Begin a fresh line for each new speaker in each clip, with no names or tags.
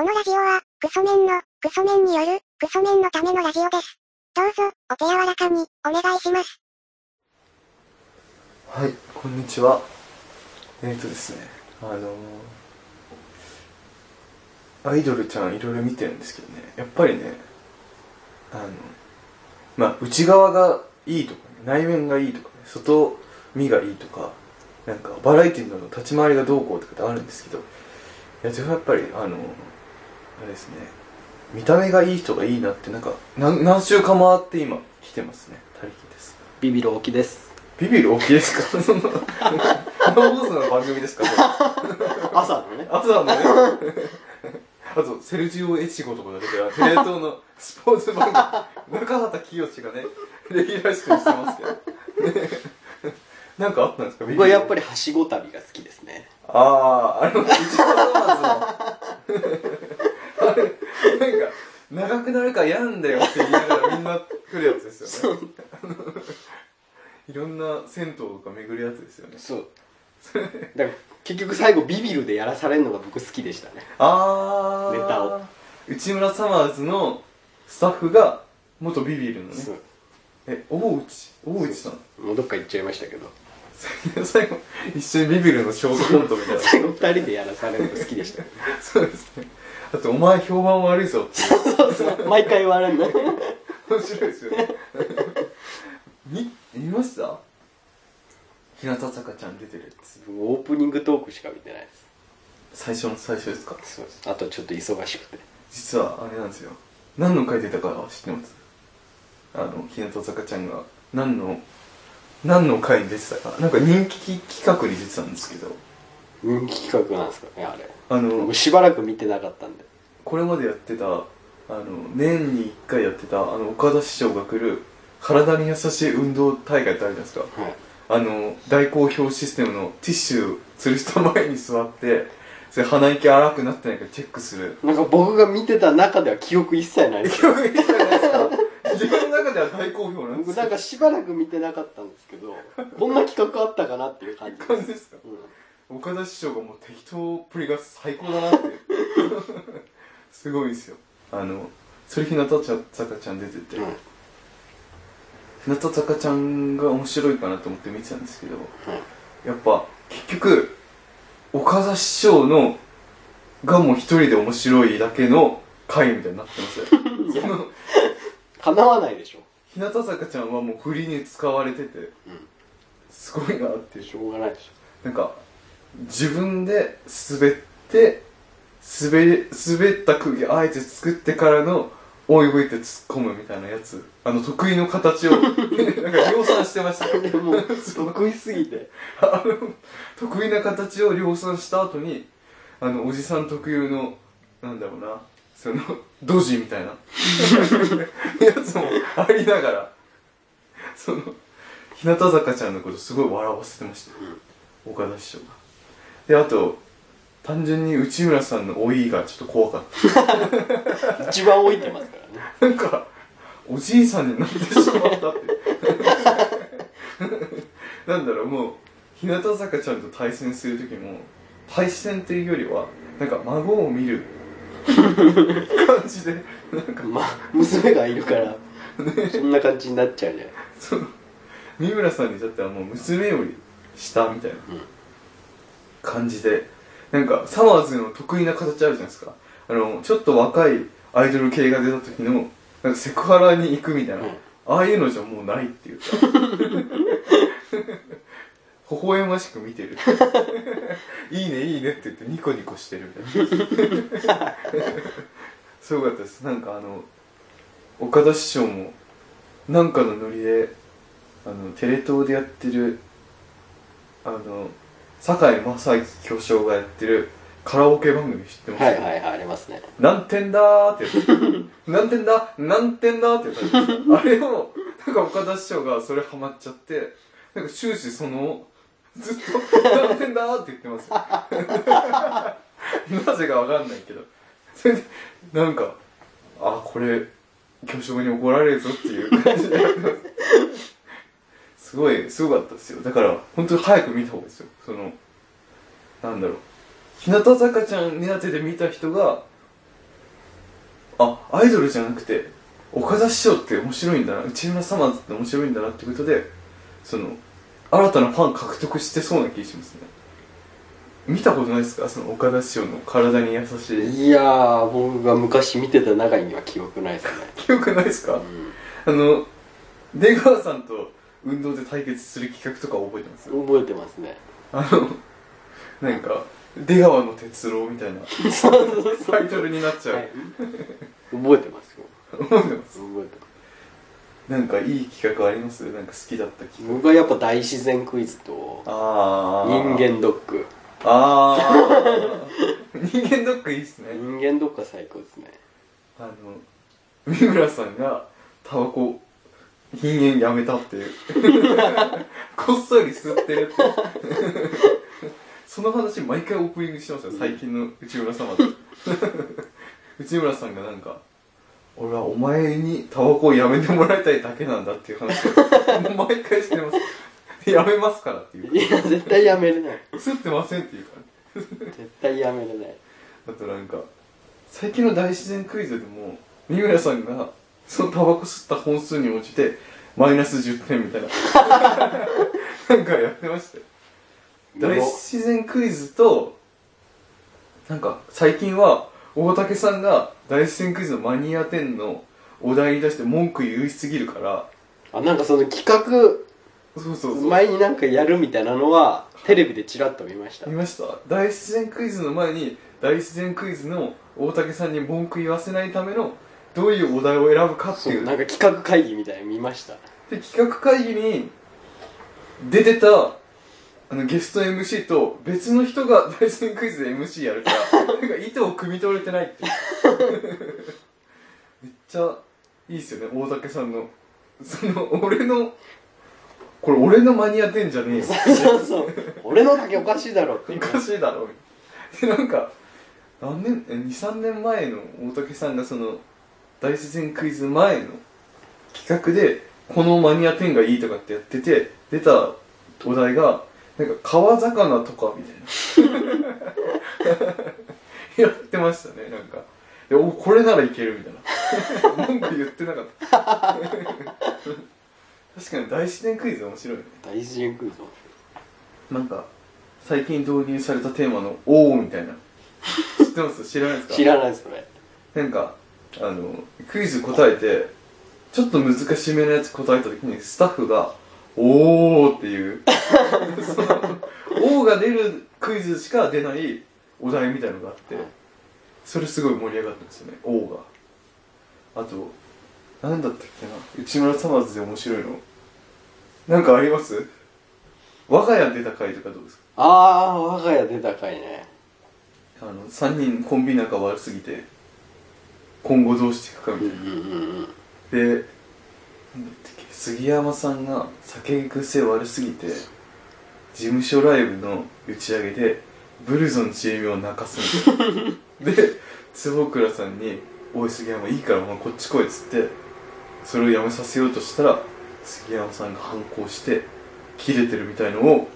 このラジオは、クソメンの、クソメンによる、クソメンのためのラジオです。どうぞ、お手柔らかに、お願いします。
はい、こんにちは。えっ、ー、とですね、あのーアイドルちゃんいろいろ見てるんですけどね、やっぱりね、あの、まあ、内側がいいとか、ね、内面がいいとかね、外見がいいとか、なんか、バラエティの立ち回りがどうこうとかってあるんですけど、いや、自分はやっぱり、あの、あれですね、見た目がいい人がいいなって、なんか、何何週間回って今、来てますね。他力です。
ビビる大きです。
ビビる大きいですか？その、生放送の番組ですか？
朝のね。
あとはね、あと、セルジオ・エチゴとかが出てる、テレ東のスポーツ番組、中畑清がね、レギュラー出演してますけど。ね なんかあったんですか？
僕はやっぱ
り。
りはしご旅が好きですね。
ああ、あの、内村サマーズの、あれ、なんか、長くなるから嫌なんだよって言いながらみんな来るやつですよね。いろんな銭湯とか巡るやつですよね。
そう。だから結局最後ビビるでやらされるのが僕好きでしたね。
あー
ネタを
内村サマーズのスタッフが元ビビるのね
そう。
え大内？大内さん？
もうどっか行っちゃいましたけど。
最後一緒にビビるのショートコントみたいな
最後二人でやらされるのが好きでした。
そうですねあとお前評判悪いぞっていう
そうそう。毎回言われるの。
面白いですよね み見ました？日向坂ちゃん出てるやつ
オープニングトークしか見てないです。
最初の最初ですか？
そうです。あとちょっと忙しくて。
実はあれなんですよ何の回出たか知ってます？あの日向坂ちゃんが何の何の回に出てたかなんか人気企画に出てたんですけど
人気企画なんですかね、あれ。
あの
僕しばらく見てなかったんで。
これまでやってたあの年に1回やってたあの岡田師匠が来る体に優しい運動大会ってあるじゃないですか
はい。
あの大好評システムのティッシュする人前に座ってそれ鼻息荒くなってないかチェックする
なんか僕が見てた中では記憶一切ないです
記憶いいじゃないですか自分の中では大好評なんですよ
僕 なんかしばらく見てなかったんですけど、こんな企画あったかなっていう感じです。
感じですか？
うん
岡田師匠がもう適当っぷりが最高だなって。すごいですよ。あのそれ日向坂ちゃん出てて、
うん
日向坂ちゃんが面白いかなと思って見てたんですけど
うん
やっぱ結局岡田師匠のがもう一人で面白いだけの回みたいになってます。よその
叶わないでしょ。
日向坂ちゃんはもう振りに使われてて
うん。
すごいなって。
しょうがないでし
なんか自分で滑って滑り滑った空気あえて作ってからの追い吹いて突っ込むみたいなやつ。あの得意の形を。なんか量産してました
ょ。
よ。
でも、得意すぎて。
あ の得意な形を量産した後にあのおじさん特有のなんだろうな。そのドジみたいな。やつもありながら。その日向坂ちゃんのことすごい笑わせてましたよ、岡田師匠がであと単純に内村さんの老いがちょっと怖かっ
一番置いてますからね。
た なんかおじいさんになってしまったって。なんだろうもう日向坂ちゃんと対戦する時も対戦っていうよりはなんか孫を見る。感じでなんか。
まあ、娘がいるから、そんな感じになっちゃうじゃない。
その三村さんにとってはもう娘より下みたいな。
うん
感じで。なんかサマーズの得意な形あるじゃないですか。あのちょっと若いアイドル系が出た時のなんかセクハラに行くみたいな、
うん。
ああいうのじゃもうないっていうか。微笑ましく見てる。いいねいいねって言ってニコニコしてるみたいな。すごかったです。なんかあの岡田師匠もなんかのノリであのテレ東でやってるあの堺正明巨匠がやってるカラオケ番組知ってます？
はいはいはい、ありますね。
何点だーってやつ。何点だ？何点だってやつあれをなんか岡田師匠がそれハマっちゃってなんか終始そのずっと何点だーって言ってますよ。なぜかわかんないけど。それでなんかあこれ巨匠に怒られるぞっていう感じで。やってますすごいすごかったですよ。だから本当に早く見た方がいいですよ。そのなんだろう。日向坂ちゃん苦手で見た人があアイドルじゃなくて岡田師匠って面白いんだな。内村サマーズって面白いんだなってことでその新たなファン獲得してそうな気がしますね。見たことないですか？その岡田師匠の体に優しい。
いやー僕が昔見てた中には記憶ないですね。
記憶ないですか、
うん。
あの出川さんと運動で対決する企画とか覚えてます？
覚えてますね。
あのなんか出川の哲郎みたいな。タイトルになっちゃう、
はい。覚えてますよ。
覚えてます？
覚えてます。
なんかいい企画あります？なんか好きだった企画。
僕はやっぱ大自然クイズと
ああ
人間ドック。
ああ 人間ドックいいっすね。
人間ドックは最高ですね。
あの三村さんがタバコ禁煙やめたっていう。こっそり吸ってるってその話毎回オープニングしてますよ最近の内村様と。内村さんがなんか俺はお前にタバコをやめてもらいたいだけなんだっていう話をもう毎回してます。やめますからっていう
いや絶対やめれな。い
吸ってませんっていうから。
絶対やめれない
あとなんか最近の大自然クイズでも三村さんがそのタバコ吸った本数に応じてマイナス10点みたいな。なんかやってましたよ大自然クイズとなんか最近は大竹さんが大自然クイズのマニア10のお題に出して文句言いすぎるから
あなんかその企画
そうそうそう。
前になんかやるみたいなのはテレビでチラッと見ました。
見ました。大自然クイズの前に大自然クイズの大竹さんに文句言わせないためのどういうお題を選ぶかって
そ
いう。う
なんか企画会議みたいなの見ました。
で企画会議に出てたあのゲスト MC と別の人が大自然クイズで MC やるから なんか意図を汲み取れてないっていう。めっちゃいいっすよね大竹さんの。その俺のこれ俺のマニア10じゃねえよ。
そうそう俺のだけおかしいだろ。って
おかしいだろ。でなんか何年23年前の大竹さんがその大自然クイズ前の企画でこのマニア10がいいとかってやってて出たお題がなんか川魚とかみたいな。やってましたねなんか。でおこれならいけるみたいな。文句言ってなかった。確かに大自然クイズ面白いね。
大自然クイズ
なんか最近導入されたテーマの「おお」みたいな。知ってます？知らないですか？
知らないそれ。
なんかあのクイズ答えてちょっと難しめのやつ答えた時にスタッフが「おお」っていう。その「おお」が出るクイズしか出ないお題みたいのがあってそれすごい盛り上がったんですよね「おお」が。あとなんだったっけな。内村サマーズで面白いの。なんかあります？我が家出た回とかどうですか？
ああ我が家出た回ね。
あの3人コンビ仲悪すぎて今後どうしていくかみたいな。でなんだっけ杉山さんが酒癖悪すぎて事務所ライブの打ち上げでブルゾンちえみを泣かすみたいな。で坪倉さんに「おい杉山いいからお前こっち来い」っつってそれをやめさせようとしたら杉山さんが反抗して切れてるみたいのを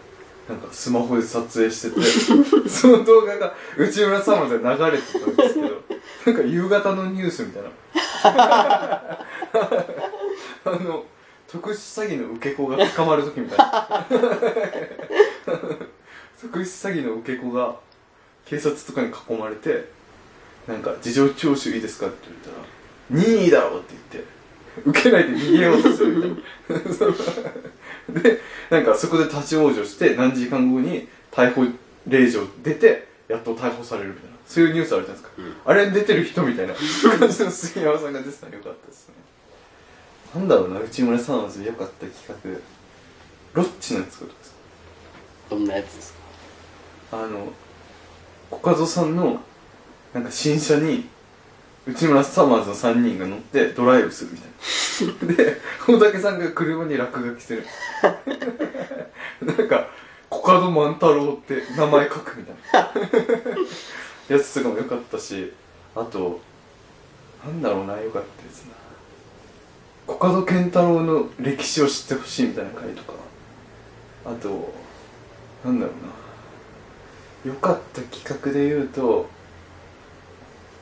なんかスマホで撮影してて その動画が内村さんまで流れてたんですけどなんか夕方のニュースみたいな。あの特殊詐欺の受け子が捕まる時みたいな。特殊詐欺の受け子が警察とかに囲まれてなんか事情聴取いいですかって言ったら任意だろって言って受けないで逃げようとするみたい でなんかそこで立ち往生して何時間後に逮捕令状出てやっと逮捕されるみたいなそういうニュースあるじゃないですか、
うん。
あれに出てる人みたいな。感じの杉山さんが出てたらよかったですね。なんだろうな内村さんはよかった企画。ロッチのやつことです
どんなやつですか？
あのコカドさんのなんか新車に内村サマーズの3人が乗ってドライブするみたいな。で大竹さんが車に落書きしてる。なんかコカド万太郎って名前書くみたいな やつとかも良かったしあとなんだろうな良かったですな。コカドケンタロウの歴史を知ってほしいみたいな回とか。あとなんだろうな。良かった企画で言うと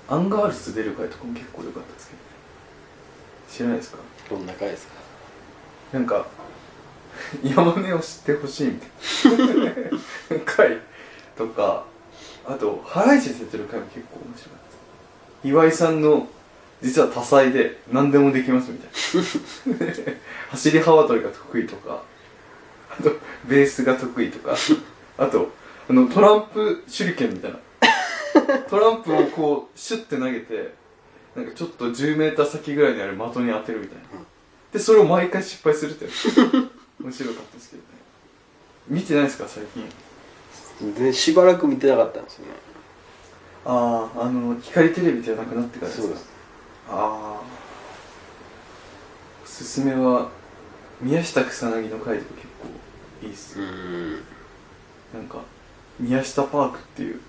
アンガールズ出る回とかも結構良かったですけどね。知らないですか？
どんな回ですか？
なんか山根を知ってほしいみたいな。回とかあとハライチ出てる回も結構面白かった。岩井さんの実は多才で何でもできますみたいな。走り幅跳びが得意とかあとベースが得意とかあとあのトランプ手裏剣みたいな。トランプをこうシュッて投げてなんかちょっと 10m 先ぐらいにある的に当てるみたいな。でそれを毎回失敗するって面白かったですけどね。見てないですか最近
でしばらく見てなかったんですよね。
あああの光テレビじゃなくなってからですか？
そうです。
ああおすすめは宮下草薙の回とか結構いいっすよ、
ん。
なんか宮下パークっていう。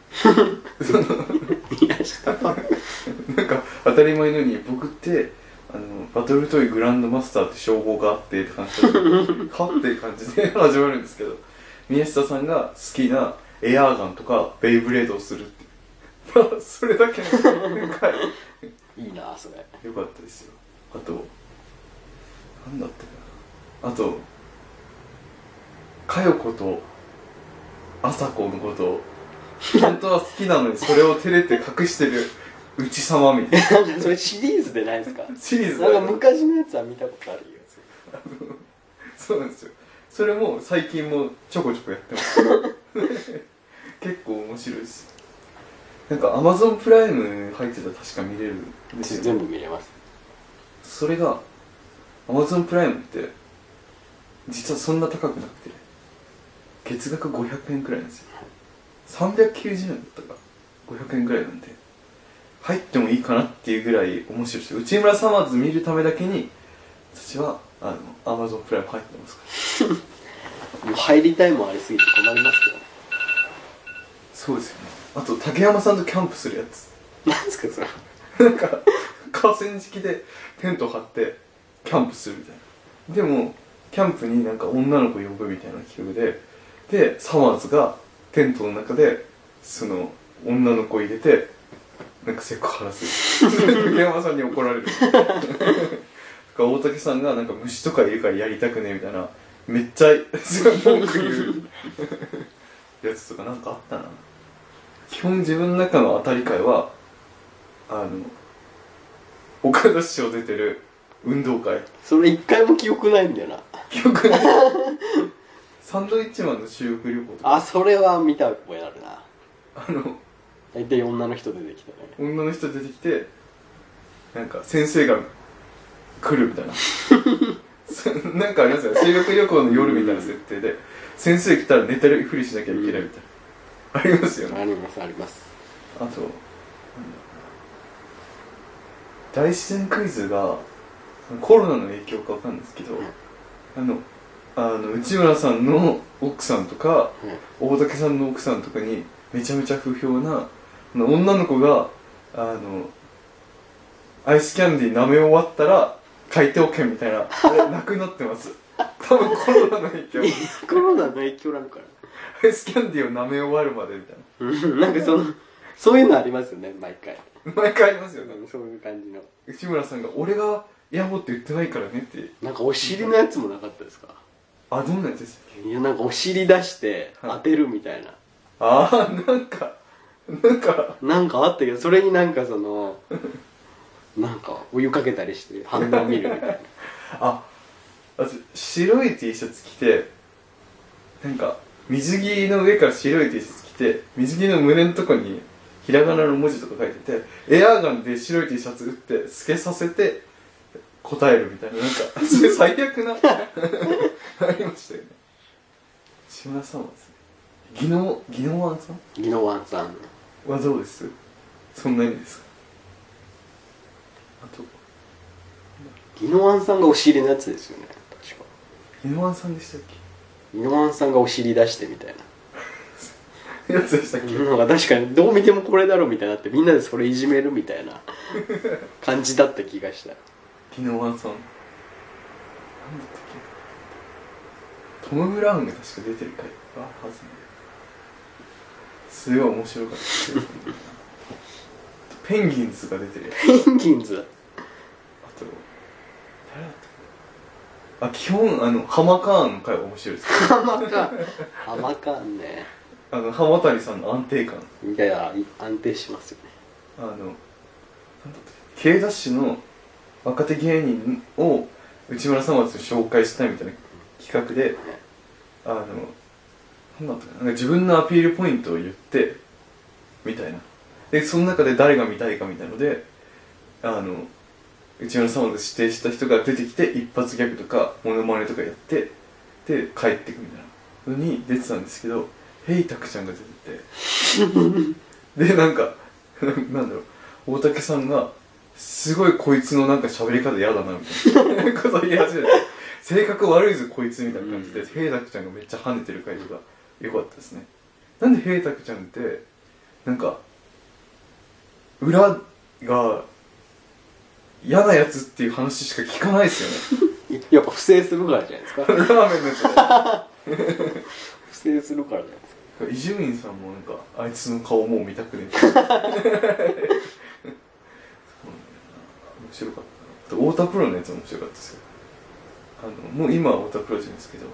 いやした
なんか当たり前のように僕ってあのバトルトイグランドマスターって称号があってって感じではっていう感じで始まるんですけど宮下さんが好きなエアーガンとかベイブレードをするって。いうそれだけの回
いいなそれ。
よかったですよ。あとなんだったかな。あと佳代子と朝子のことを本当は好きなのにそれを照れて隠してる内様みたいな。
それシリーズでないですか？
シリーズ
なんか昔のやつは見たことあるよ。
そうなんですよ。それも最近もちょこちょこやってます結構面白いです。なんかアマゾンプライム入ってたら確か見れるんですよ
全部見れます。
それが Amazon プライムって実はそんな高くなくて月額500円くらいなんですよ。390円だったか500円くらいなんで入ってもいいかなっていうぐらい面白いですよ。内村サマーズ見るためだけに私はあの Amazon プライム入ってますから。
もう入りたいもんありすぎて困りますけどね
そうですよね。あと竹山さんとキャンプするやつ。
なんですかそれ。
なんか河川敷でテント張ってキャンプするみたいな。でもキャンプになんか女の子呼ぶみたいな企画ででサマーズがテントの中でその女の子入れてなんかセクハラする。竹山さんに怒られる。大竹さんがなんか虫とかいるからやりたくねえみたいなめっちゃ 文句言うやつとかなんかあったな基本自分の中の当たり会はあの岡田師匠出てる運動会。
それ一回も記憶ないんだよな。
記憶ない。サンドイッチマンの修学旅行とか。
あそれは見た覚えあるな。
あの
大体女の人出てきたね。
女の人出てきてなんか先生が来るみたいな。そ なんかありますよね。修学旅行の夜みたいな設定で先生来たら寝てるふりしなきゃいけないみたいな、ありますよね。
ありますあります。
あと大自然クイズがコロナの影響かわかんないですけど、あのあの内村さんの奥さんとか大竹さんの奥さんとかにめちゃめちゃ不評な女の子があのアイスキャンディー舐め終わったら書いておけみたいなあれなくなってます。多分コロナの影響。
コロナの影響なのか
ア イスキャンディーを舐め終わるまでみたい
な。なんかそのそういうのありますよね毎回。
な毎回ありますよね。
そういう感じの。
内村さんが「俺がやぼって言ってないからね」って。
なんかお尻のやつもなかったですか？
あどんなやつでしたっけ？
いやなんかお尻出して
はい。
当てるみたいな、
ああなんかなんか。
なんかあったけどそれになんかそのなんかお湯かけたりして反応見るみたいな。
ああと白い T シャツ着てなんか水着の上から白い T シャツ着て水着の胸のとこにひらがなの文字とか書いててエアーガンで白い T シャツ打って透けさせて答えるみたいななんか それ最悪な ありましたよね。志村さんはですね技能技能ワンさん。
ギノワンさん。
はどうです？そんなにですか？あと
ギノワンさんがお尻のやつですよね確か。
技能ワンさんでしたっ
ギノワンさんがお尻出してみたい
けやつでしたっけ、
ななんか確かにどう見てもこれだろみたいになってみんなでそれいじめるみたいな 感じだった気がした。
技能ワンさん。なんだったっけ？トム・ブラウンが確か出てる回がはずすごい面白かった。ペンギンズが出てる
ペンギンズ？
あと誰だったあ基本あのハマカーンの回は面白いです。
ハマカン。ハマカンね。
あの浜谷さんの安定感。
いやいやい安定しますよね。
あのなんだったっけ K ダッシュの若手芸人を内村さんは紹介したいみたいな企画であのなんだったかななんか自分のアピールポイントを言ってみたいな。でその中で誰が見たいかみたいのであの内村さんを指定した人が出てきて一発ギャグとかモノマネとかやってで帰ってくみたいなのに出てたんですけどヘイタクちゃんが出てて。でなんかなんだろう。大竹さんがすごいこいつのなんか喋り方嫌だなみたいなこと言い始めて。性格悪いぞこいつみたいな感じで、
うん。
ヘイタクちゃんがめっちゃ跳ねてる回が良かったですね。なんでヘイタクちゃんってなんか裏が嫌なやつっていう話しか聞かないですよね。
やっぱ不正するからじゃないですか。
ラーメンのや
不正するからじゃないですか。
つ伊集院さんもなんかあいつの顔もう見たくねえ。面白かった太田プロのやつも面白かったですよ。あのもう今は太田プロじゃないですけど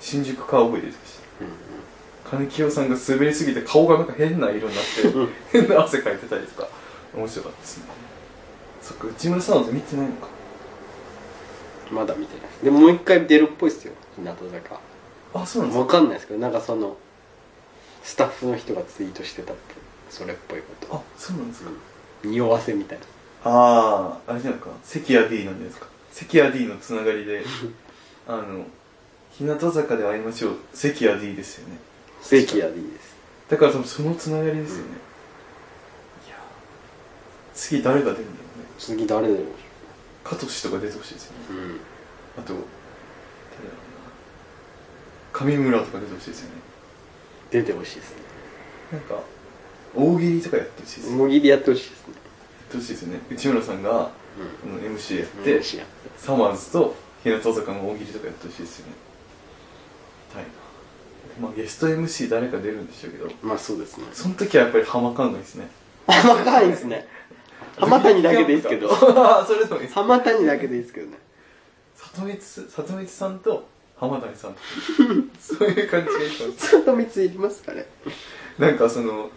新宿カウボーイ出てきた金清さんが滑りすぎて顔がなんか変な色になって、変な汗かいてたりとか面白かったですねそっか内村さんは見てないのか。
まだ見てない。でももう一回出るっぽいですよ日向坂。
あそうなんですか？
わかんないですけどなんかそのスタッフの人がツイートしてたっぽいそれっぽいこ
あそうなんですか、
と匂わせみたいな。
あああれじゃないか？関谷 D なんじゃないですか？関谷 D のつながりで あの日向坂で会いましょう。関谷 D ですよね。
正規やです。
だから多分そのつながりですよね、いや次誰が出るんだろう。ね
次誰だろう
加藤氏とか出てほしいですよね。
うん。
あと誰だろうな。上村とか出てほしいですよね。
出てほしいですね。
なんか大喜利とかやってほしいですよね。
もぎりやってほしいですね。
やってほしいですよね。内村さんが
う
この MC やっ
ん
て、
もしや
サマーズと日向坂の大喜利とかやってほしいですよね。たいな。まあゲスト MC 誰か出るんでしょうけど。
まあそうですね。
その時はやっぱり浜かんないですね。
浜谷ですね浜谷だけでいいですけど。
それでもいいです。
浜谷だけでいいですけどね。
里光里光さんと浜谷さん。と そういう感じがいいかもし
里光いりますかね。
れなんかその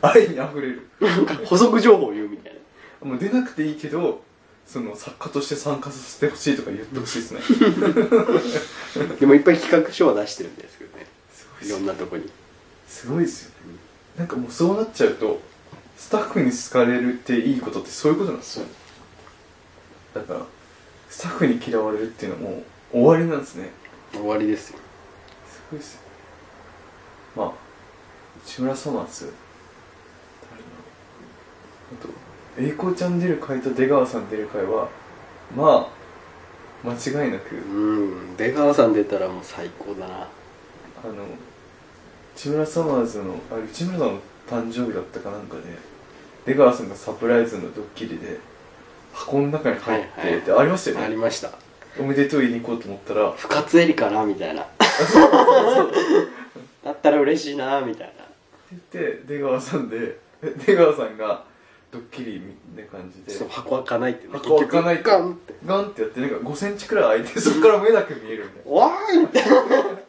愛にあふれる。
なんか補足情報を言うみたいな。
もう出なくていいけどその作家として参加させてほしいとか言ってほしいですね。
でもいっぱい企画書は出してるんですけどね。いろんなとこに。
すごいですよねなんかもうそうなっちゃうとスタッフに好かれるっていいことってそういうことなんですよだからスタッフに嫌われるっていうのはもう終わりなんですね。
終わりですよ。
すごいですよ。まあ内村さまつ誰だろう。あと栄光ちゃん出る回と出川さん出る回はまあ間違いなく。
うん出川さん出たらもう最高だな。
あの内村サマーズのあれ内村さんの誕生日だったかなんかで出川さんがサプライズのドッキリで箱の中に入って、
はいはい。
ってありましたよね。
ありました。
おめでとう言いに行こうと思ったら。
深津絵里かなみたいな。だったら嬉しいなみたいな。
言って出川さんで出川さんがドッキリみたいな感じで。
そう箱開かないってね。
箱開かない
結局ガンって。
ガンってやってなんか5センチくらい開いてそこから目だけ見えるみたい
わーいみたいな
な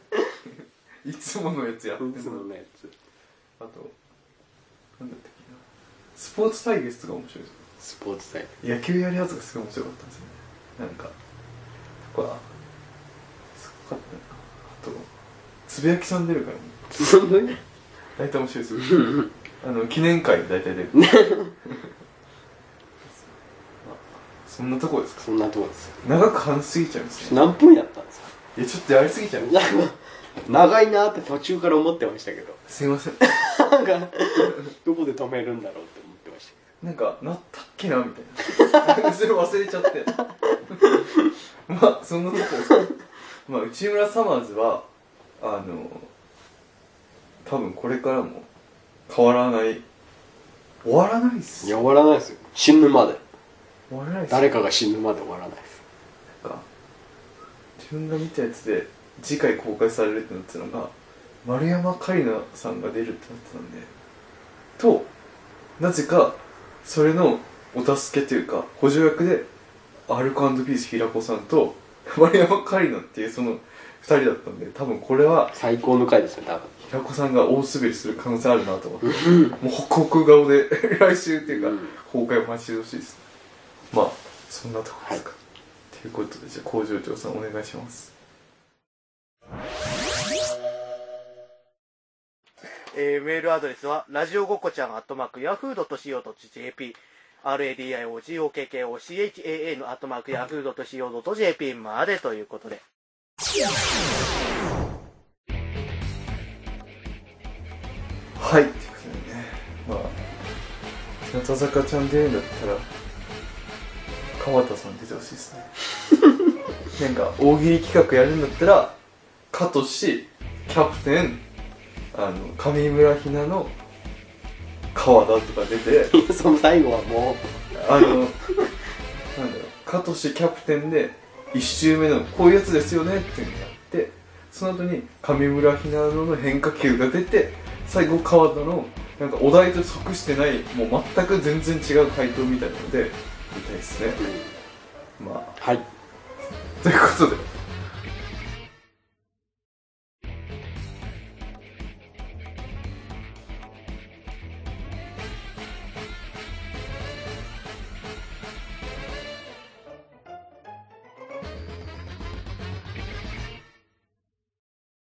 いつものやつやってん
いつも
の
のやつ。
あとなんだったっけなスポーツ対決とか面白いです
スポーツ祭
野球やるやつがすごい面白かったんですよね。なんかとかすごかったなあとつぶやきさん出るからね。
そんなに
大体面白いですよ。あの記念会大体出る。まあそんなとこですか？
そんなとこです。
長く話しすぎちゃうんですね。
何分やったんですか？
いやちょっとやりすぎちゃう
なんか長いなって途中から思ってましたけど。
すいません。
なんかどこで止めるんだろうって
なんかなったっけなみたいな。それ忘れちゃって。まあそんなとこです。まあ内村サマーズはあの多分これからも変わらない。終わらないっす。
いや終わらないですよ。死ぬまで。
終わらないっす。
誰かが死ぬまで終わらないです。
なんか自分が見たやつで次回公開されるってなってたのが丸山桂里奈さんが出るってなってたんで。となぜかそれのお助けというか補助役でアルコピース平子さんと 丸山桂里奈っていうその2人だったんで多分これは
最高の回ですね多分。
平子さんが大滑りする可能性あるなと思って。もうホクホク顔で 来週っていうか、
うん。
崩壊を待ちしてほしいです。まあそんなとこですか、ということでじゃあ工場長さんお願いします
えーメールアドレスは、ラジオごっこちゃん、アットマーク、ヤフー .co.jp、radiogokochan、アットマーク、ヤフー .co.jp までということで。
はいということでね。まあ日向坂ちゃん出るんだったら川田さん出てほしいですね。なんか大喜利企画やるんだったらかとしキャプテンあの上村ひなの川田とか出て
その最後はも
あの、なんだろう、カトシキャプテンで、1周目のこういうやつですよねっていうのをやって、その後に上村ひなのの変化球が出て、最後川田の、なんかお題と即してない、もう全く全然違う回答みたいなので、見たいですね。まあ、
うはい。
ということで、